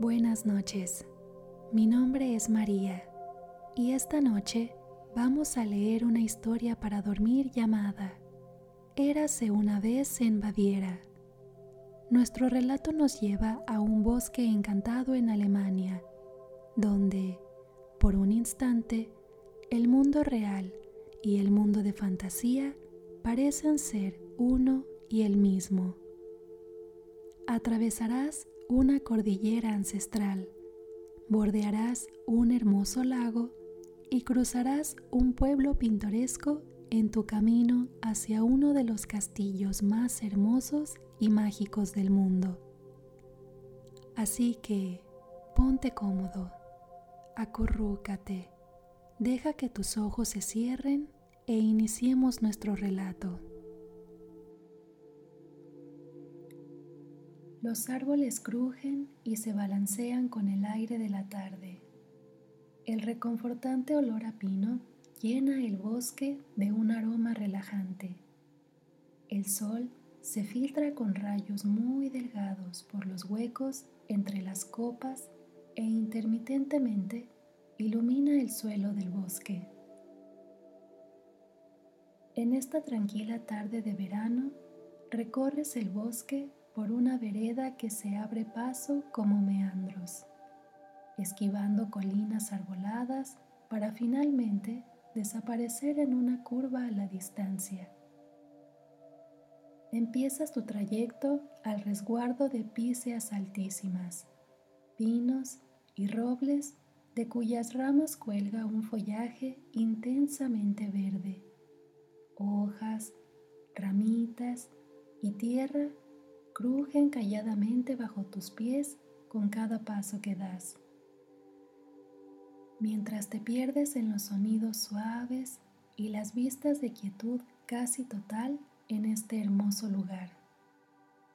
Buenas noches, mi nombre es María y esta noche vamos a leer una historia para dormir llamada Érase una vez en Baviera. Nuestro relato nos lleva a un bosque encantado en Alemania, donde, por un instante, el mundo real y el mundo de fantasía parecen ser uno y el mismo. Atravesarás una cordillera ancestral, bordearás un hermoso lago y cruzarás un pueblo pintoresco en tu camino hacia uno de los castillos más hermosos y mágicos del mundo. Así que ponte cómodo, acurrúcate, deja que tus ojos se cierren e iniciemos nuestro relato. Los árboles crujen y se balancean con el aire de la tarde. El reconfortante olor a pino llena el bosque de un aroma relajante. El sol se filtra con rayos muy delgados por los huecos entre las copas e intermitentemente ilumina el suelo del bosque. En esta tranquila tarde de verano recorres el bosque por una vereda que se abre paso como meandros, esquivando colinas arboladas para finalmente desaparecer en una curva a la distancia. Empiezas tu trayecto al resguardo de píceas altísimas, pinos y robles de cuyas ramas cuelga un follaje intensamente verde. Hojas, ramitas y tierra crujen calladamente bajo tus pies con cada paso que das. Mientras te pierdes en los sonidos suaves y las vistas de quietud casi total en este hermoso lugar,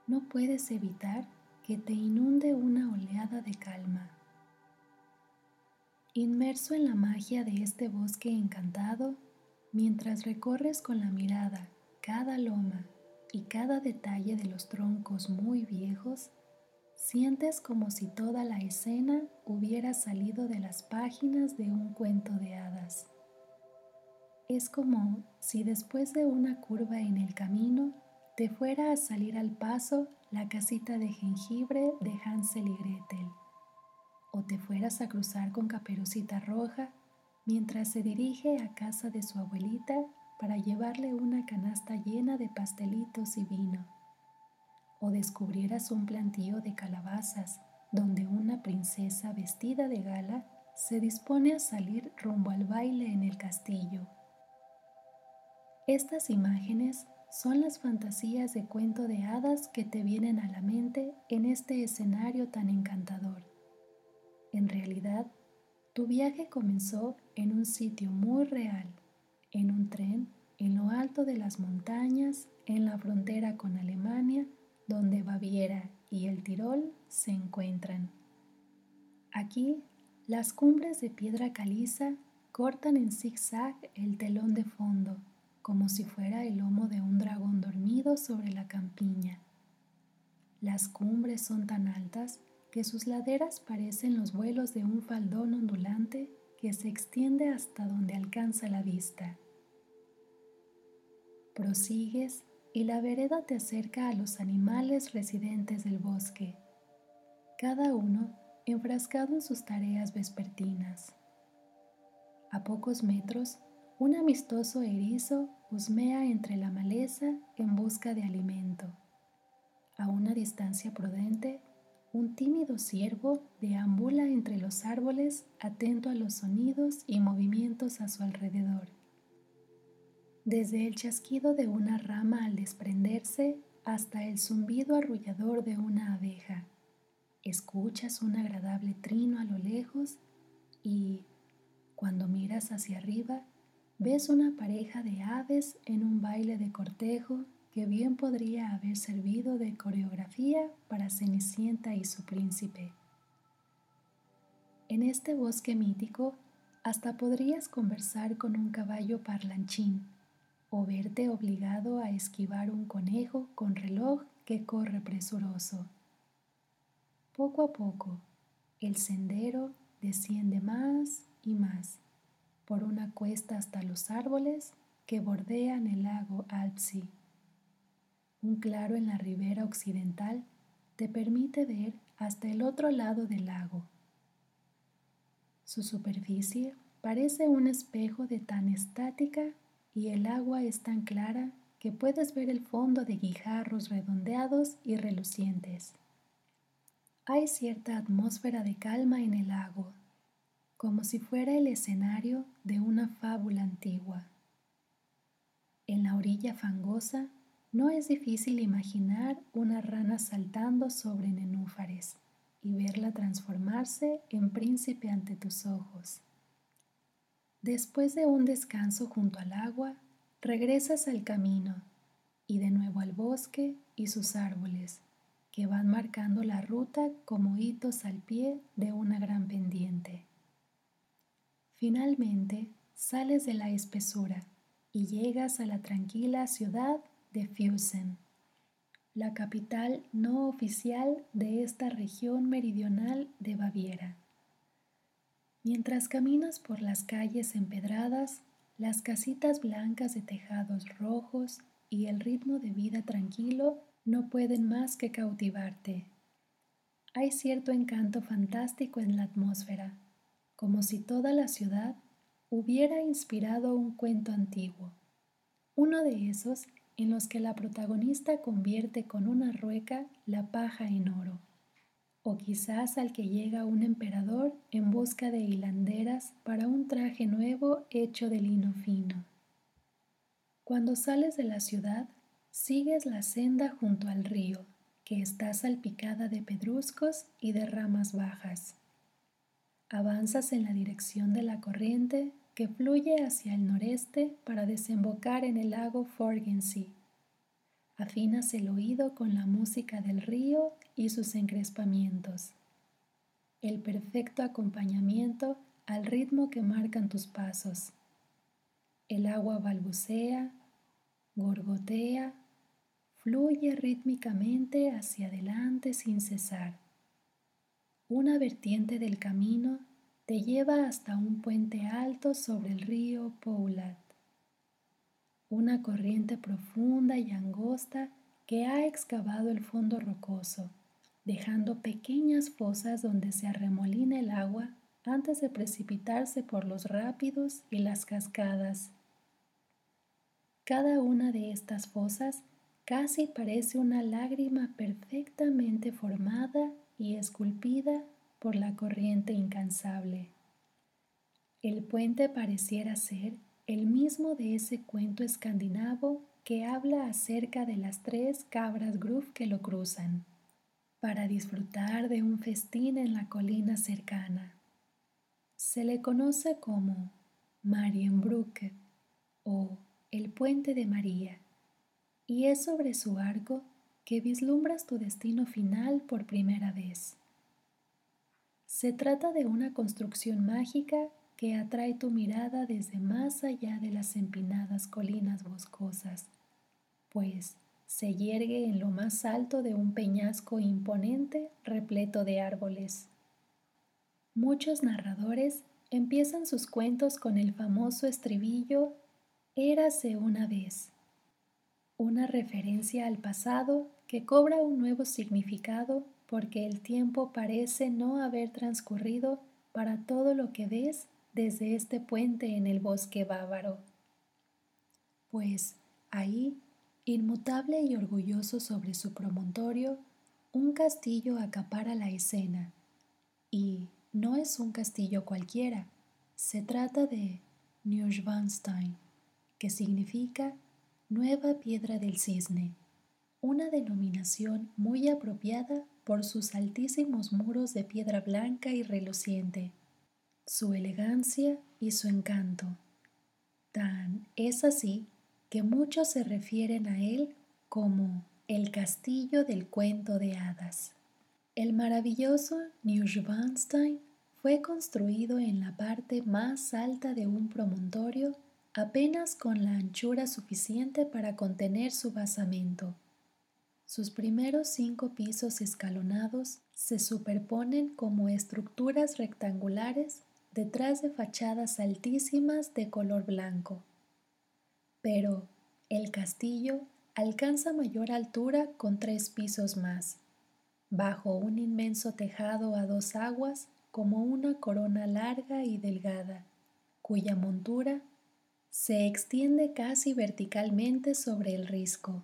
no puedes evitar que te inunde una oleada de calma. Inmerso en la magia de este bosque encantado, mientras recorres con la mirada cada loma y cada detalle de los troncos muy viejos, sientes como si toda la escena hubiera salido de las páginas de un cuento de hadas. Es como si después de una curva en el camino te fuera a salir al paso la casita de jengibre de Hansel y Gretel, o te fueras a cruzar con Caperucita Roja mientras se dirige a casa de su abuelita para llevarle una canasta llena de pastelitos y vino. O descubrieras un plantío de calabazas donde una princesa vestida de gala se dispone a salir rumbo al baile en el castillo. Estas imágenes son las fantasías de cuento de hadas que te vienen a la mente en este escenario tan encantador. En realidad, tu viaje comenzó en un sitio muy real en un tren en lo alto de las montañas en la frontera con Alemania, donde Baviera y el Tirol se encuentran. Aquí, las cumbres de piedra caliza cortan en zigzag el telón de fondo, como si fuera el lomo de un dragón dormido sobre la campiña. Las cumbres son tan altas que sus laderas parecen los vuelos de un faldón ondulante que se extiende hasta donde alcanza la vista. Prosigues y la vereda te acerca a los animales residentes del bosque, cada uno enfrascado en sus tareas vespertinas. A pocos metros, un amistoso erizo husmea entre la maleza en busca de alimento. A una distancia prudente, un tímido ciervo deambula entre los árboles atento a los sonidos y movimientos a su alrededor. Desde el chasquido de una rama al desprenderse hasta el zumbido arrullador de una abeja, escuchas un agradable trino a lo lejos y, cuando miras hacia arriba, ves una pareja de aves en un baile de cortejo que bien podría haber servido de coreografía para Cenicienta y su príncipe. En este bosque mítico hasta podrías conversar con un caballo parlanchín o verte obligado a esquivar un conejo con reloj que corre presuroso. Poco a poco, El sendero desciende más y más por una cuesta hasta los árboles que bordean el lago Alpsi. Un claro en la ribera occidental te permite ver hasta el otro lado del lago. Su superficie parece un espejo de tan estática y el agua es tan clara que puedes ver el fondo de guijarros redondeados y relucientes. Hay cierta atmósfera de calma en el lago, como si fuera el escenario de una fábula antigua. En la orilla fangosa no es difícil imaginar una rana saltando sobre nenúfares y verla transformarse en príncipe ante tus ojos. Después de un descanso junto al agua, regresas al camino y de nuevo al bosque y sus árboles, que van marcando la ruta como hitos al pie de una gran pendiente. Finalmente, sales de la espesura y llegas a la tranquila ciudad de Fusen, la capital no oficial de esta región meridional de Baviera. Mientras caminas por las calles empedradas, las casitas blancas de tejados rojos y el ritmo de vida tranquilo no pueden más que cautivarte. Hay cierto encanto fantástico en la atmósfera, como si toda la ciudad hubiera inspirado un cuento antiguo. Uno de esos en los que la protagonista convierte con una rueca la paja en oro, o quizás al que llega un emperador en busca de hilanderas para un traje nuevo hecho de lino fino. Cuando sales de la ciudad, sigues la senda junto al río, que está salpicada de pedruscos y de ramas bajas. Avanzas en la dirección de la corriente que fluye hacia el noreste para desembocar en el lago Forgensee. Afinas el oído con la música del río y sus encrespamientos. El perfecto acompañamiento al ritmo que marcan tus pasos. El agua balbucea, gorgotea, fluye rítmicamente hacia adelante sin cesar. Una vertiente del camino te lleva hasta un puente alto sobre el río Poulat, una corriente profunda y angosta que ha excavado el fondo rocoso, dejando pequeñas fosas donde se arremolina el agua antes de precipitarse por los rápidos y las cascadas. Cada una de estas fosas casi parece una lágrima perfectamente formada y esculpida por la corriente incansable. El puente pareciera ser el mismo de ese cuento escandinavo que habla acerca de las tres cabras Gruf que lo cruzan, para disfrutar de un festín en la colina cercana. Se le conoce como Marienbrücke o el puente de María, y es sobre su arco que vislumbras tu destino final por primera vez. Se trata de una construcción mágica que atrae tu mirada desde más allá de las empinadas colinas boscosas, pues se yergue en lo más alto de un peñasco imponente repleto de árboles. Muchos narradores empiezan sus cuentos con el famoso estribillo Érase una vez, una referencia al pasado que cobra un nuevo significado porque el tiempo parece no haber transcurrido para todo lo que ves desde este puente en el bosque bávaro. Pues ahí, inmutable y orgulloso sobre su promontorio, un castillo acapara la escena. Y no es un castillo cualquiera, se trata de Neuschwanstein, que significa Nueva Piedra del Cisne, una denominación muy apropiada por sus altísimos muros de piedra blanca y reluciente, su elegancia y su encanto. Tan es así que muchos se refieren a él como el castillo del cuento de hadas. El maravilloso Neuschwanstein fue construido en la parte más alta de un promontorio apenas con la anchura suficiente para contener su basamento Sus primeros cinco pisos escalonados se superponen como estructuras rectangulares detrás de fachadas altísimas de color blanco. Pero el castillo alcanza mayor altura con tres pisos más, bajo un inmenso tejado a dos aguas como una corona larga y delgada, cuya montura se extiende casi verticalmente sobre el risco.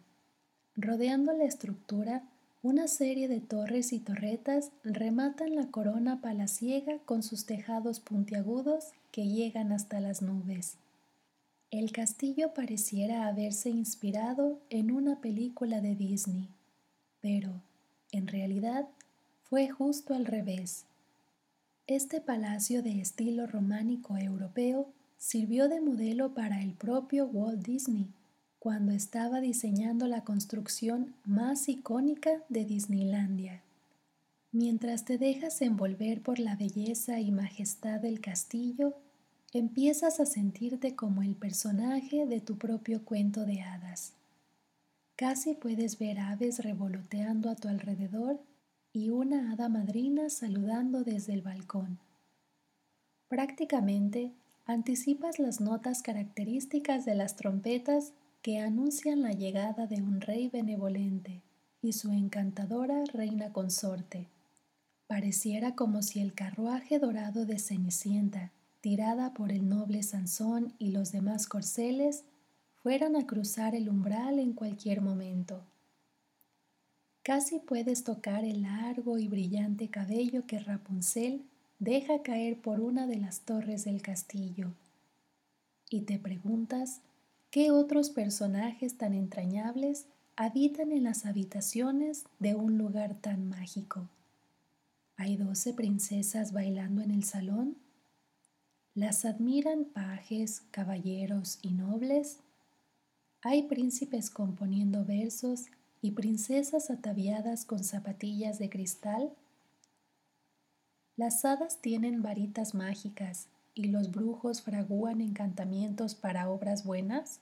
Rodeando la estructura, una serie de torres y torretas rematan la corona palaciega con sus tejados puntiagudos que llegan hasta las nubes. El castillo pareciera haberse inspirado en una película de Disney, pero, en realidad, fue justo al revés. Este palacio de estilo románico europeo sirvió de modelo para el propio Walt Disney cuando estaba diseñando la construcción más icónica de Disneylandia. Mientras te dejas envolver por la belleza y majestad del castillo, empiezas a sentirte como el personaje de tu propio cuento de hadas. Casi puedes ver aves revoloteando a tu alrededor y una hada madrina saludando desde el balcón. Prácticamente anticipas las notas características de las trompetas que anuncian la llegada de un rey benevolente y su encantadora reina consorte. Pareciera como si el carruaje dorado de Cenicienta, tirada por el noble Sansón y los demás corceles, fueran a cruzar el umbral en cualquier momento. Casi puedes tocar el largo y brillante cabello que Rapunzel deja caer por una de las torres del castillo. Y te preguntas ¿Qué otros personajes tan entrañables habitan en las habitaciones de un lugar tan mágico? ¿Hay doce princesas bailando en el salón? ¿Las admiran pajes, caballeros y nobles? ¿Hay príncipes componiendo versos y princesas ataviadas con zapatillas de cristal? Las hadas tienen varitas mágicas y los brujos fragúan encantamientos para obras buenas?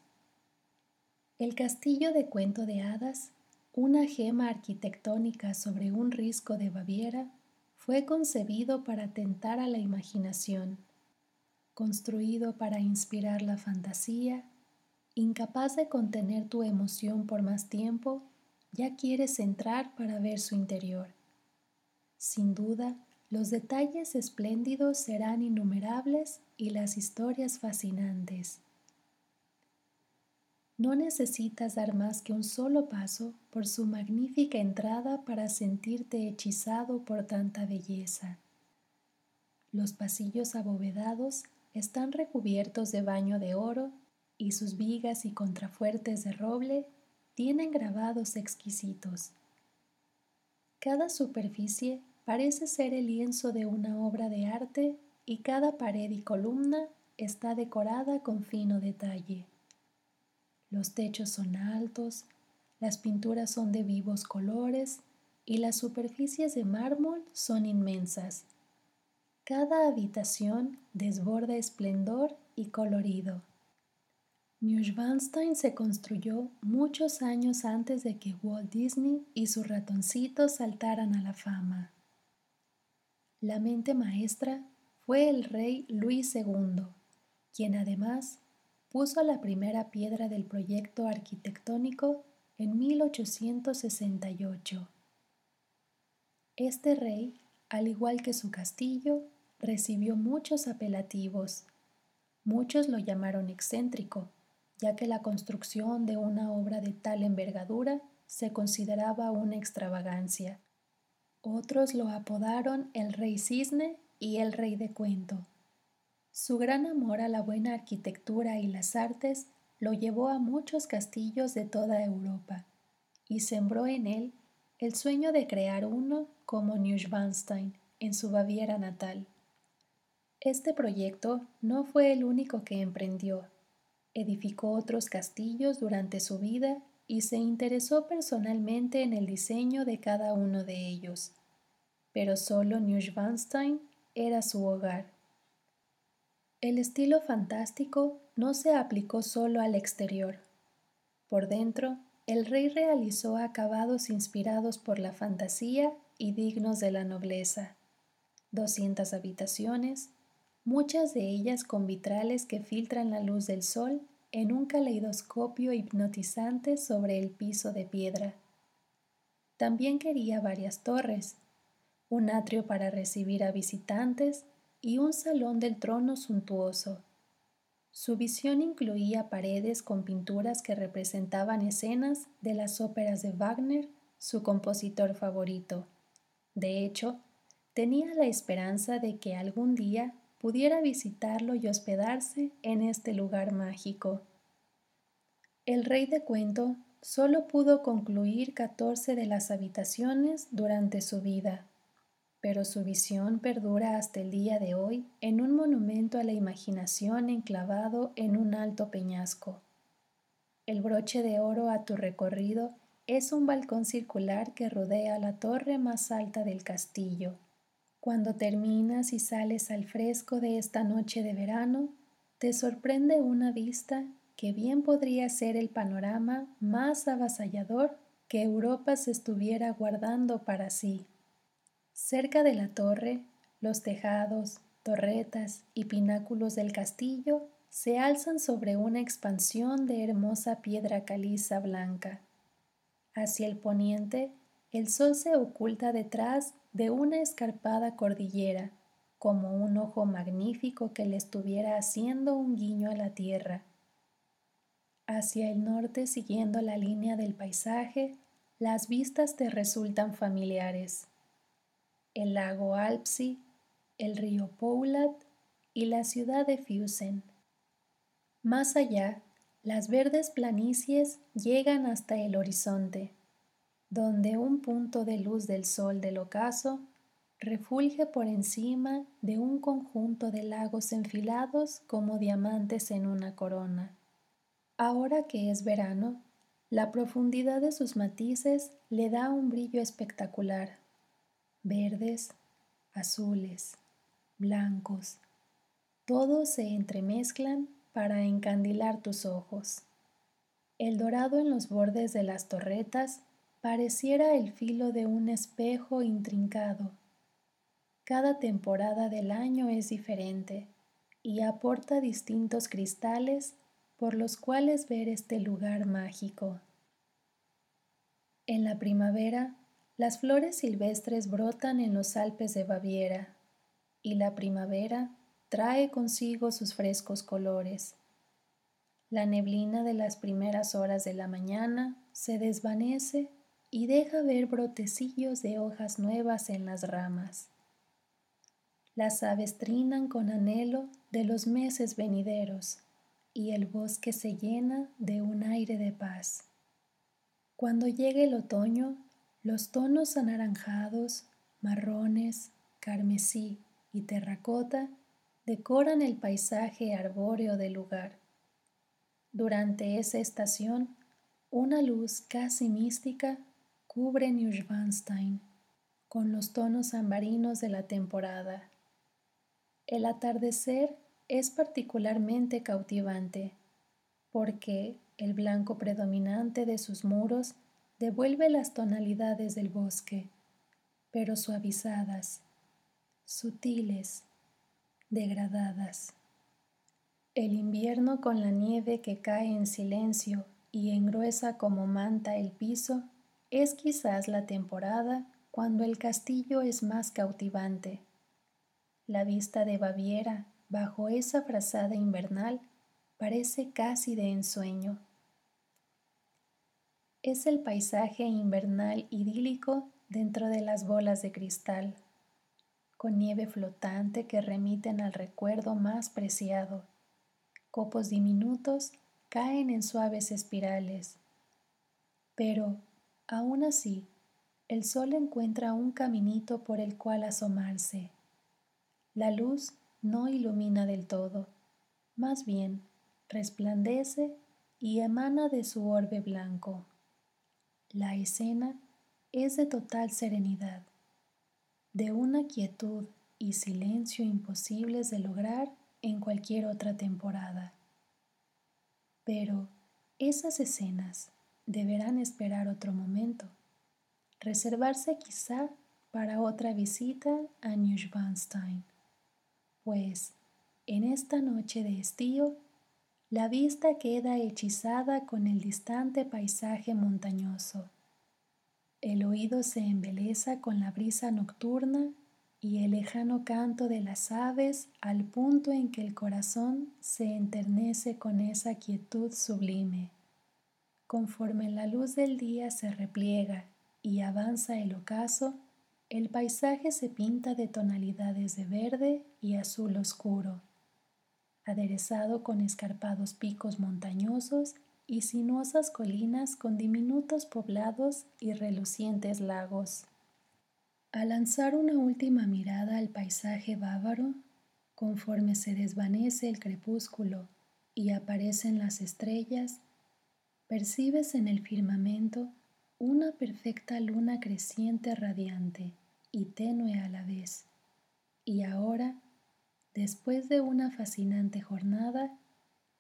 El castillo de cuento de hadas, una gema arquitectónica sobre un risco de Baviera, fue concebido para tentar a la imaginación, construido para inspirar la fantasía, incapaz de contener tu emoción por más tiempo, ya quieres entrar para ver su interior. Sin duda, los detalles espléndidos serán innumerables y las historias fascinantes. No necesitas dar más que un solo paso por su magnífica entrada para sentirte hechizado por tanta belleza. Los pasillos abovedados están recubiertos de baño de oro y sus vigas y contrafuertes de roble tienen grabados exquisitos. Cada superficie parece ser el lienzo de una obra de arte y cada pared y columna está decorada con fino detalle. Los techos son altos, las pinturas son de vivos colores y las superficies de mármol son inmensas. Cada habitación desborda esplendor y colorido. Neuschwanstein se construyó muchos años antes de que Walt Disney y sus ratoncitos saltaran a la fama. La mente maestra fue el rey Luis II, quien además puso la primera piedra del proyecto arquitectónico en 1868. Este rey, al igual que su castillo, recibió muchos apelativos. Muchos lo llamaron excéntrico, ya que la construcción de una obra de tal envergadura se consideraba una extravagancia. Otros lo apodaron el rey cisne y el rey de cuento. Su gran amor a la buena arquitectura y las artes lo llevó a muchos castillos de toda Europa y sembró en él el sueño de crear uno como Neuschwanstein en su Baviera natal. Este proyecto no fue el único que emprendió. Edificó otros castillos durante su vida y se interesó personalmente en el diseño de cada uno de ellos. Pero solo Neuschwanstein era su hogar. El estilo fantástico no se aplicó solo al exterior. Por dentro, el rey realizó acabados inspirados por la fantasía y dignos de la nobleza. Doscientas habitaciones, muchas de ellas con vitrales que filtran la luz del sol en un caleidoscopio hipnotizante sobre el piso de piedra. También quería varias torres, un atrio para recibir a visitantes y un salón del trono suntuoso. Su visión incluía paredes con pinturas que representaban escenas de las óperas de Wagner, su compositor favorito. De hecho, tenía la esperanza de que algún día pudiera visitarlo y hospedarse en este lugar mágico. El rey de cuento solo pudo concluir 14 de las habitaciones durante su vida pero su visión perdura hasta el día de hoy en un monumento a la imaginación enclavado en un alto peñasco. El broche de oro a tu recorrido es un balcón circular que rodea la torre más alta del castillo. Cuando terminas y sales al fresco de esta noche de verano, te sorprende una vista que bien podría ser el panorama más avasallador que Europa se estuviera guardando para sí. Cerca de la torre, los tejados, torretas y pináculos del castillo se alzan sobre una expansión de hermosa piedra caliza blanca. Hacia el poniente, el sol se oculta detrás de una escarpada cordillera, como un ojo magnífico que le estuviera haciendo un guiño a la tierra. Hacia el norte, siguiendo la línea del paisaje, las vistas te resultan familiares el lago Alpsi, el río Poulat y la ciudad de Fusen. Más allá, las verdes planicies llegan hasta el horizonte, donde un punto de luz del sol del ocaso refulge por encima de un conjunto de lagos enfilados como diamantes en una corona. Ahora que es verano, la profundidad de sus matices le da un brillo espectacular verdes, azules, blancos, todos se entremezclan para encandilar tus ojos. El dorado en los bordes de las torretas pareciera el filo de un espejo intrincado. Cada temporada del año es diferente y aporta distintos cristales por los cuales ver este lugar mágico. En la primavera las flores silvestres brotan en los Alpes de Baviera y la primavera trae consigo sus frescos colores. La neblina de las primeras horas de la mañana se desvanece y deja ver brotecillos de hojas nuevas en las ramas. Las aves trinan con anhelo de los meses venideros y el bosque se llena de un aire de paz. Cuando llegue el otoño, los tonos anaranjados, marrones, carmesí y terracota decoran el paisaje arbóreo del lugar. Durante esa estación, una luz casi mística cubre Neuschwanstein con los tonos ambarinos de la temporada. El atardecer es particularmente cautivante porque el blanco predominante de sus muros devuelve las tonalidades del bosque, pero suavizadas, sutiles, degradadas. El invierno con la nieve que cae en silencio y engruesa como manta el piso es quizás la temporada cuando el castillo es más cautivante. La vista de Baviera bajo esa frazada invernal parece casi de ensueño es el paisaje invernal idílico dentro de las bolas de cristal, con nieve flotante que remiten al recuerdo más preciado. Copos diminutos caen en suaves espirales. Pero, aún así, el sol encuentra un caminito por el cual asomarse. La luz no ilumina del todo, más bien resplandece y emana de su orbe blanco. La escena es de total serenidad, de una quietud y silencio imposibles de lograr en cualquier otra temporada. Pero esas escenas, deberán esperar otro momento, reservarse quizá para otra visita a Neuschwanstein, pues en esta noche de estío la vista queda hechizada con el distante paisaje montañoso. El oído se embeleza con la brisa nocturna y el lejano canto de las aves al punto en que el corazón se enternece con esa quietud sublime. Conforme la luz del día se repliega y avanza el ocaso, el paisaje se pinta de tonalidades de verde y azul oscuro aderezado con escarpados picos montañosos y sinuosas colinas con diminutos poblados y relucientes lagos. Al lanzar una última mirada al paisaje bávaro, conforme se desvanece el crepúsculo y aparecen las estrellas, percibes en el firmamento una perfecta luna creciente radiante y tenue a la vez. Y ahora Después de una fascinante jornada,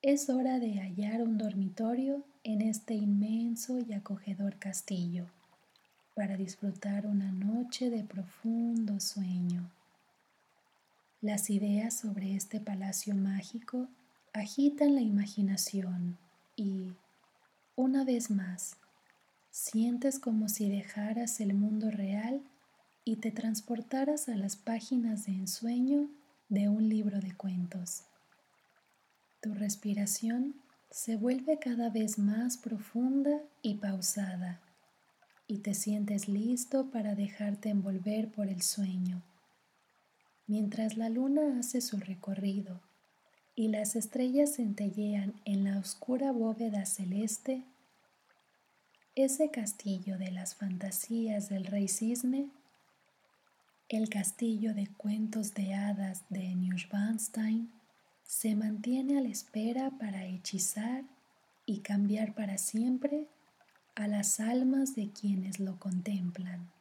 es hora de hallar un dormitorio en este inmenso y acogedor castillo para disfrutar una noche de profundo sueño. Las ideas sobre este palacio mágico agitan la imaginación y, una vez más, sientes como si dejaras el mundo real y te transportaras a las páginas de ensueño de un libro de cuentos. Tu respiración se vuelve cada vez más profunda y pausada y te sientes listo para dejarte envolver por el sueño. Mientras la luna hace su recorrido y las estrellas centellean en la oscura bóveda celeste, ese castillo de las fantasías del rey cisne el castillo de cuentos de hadas de Neuschwanstein se mantiene a la espera para hechizar y cambiar para siempre a las almas de quienes lo contemplan.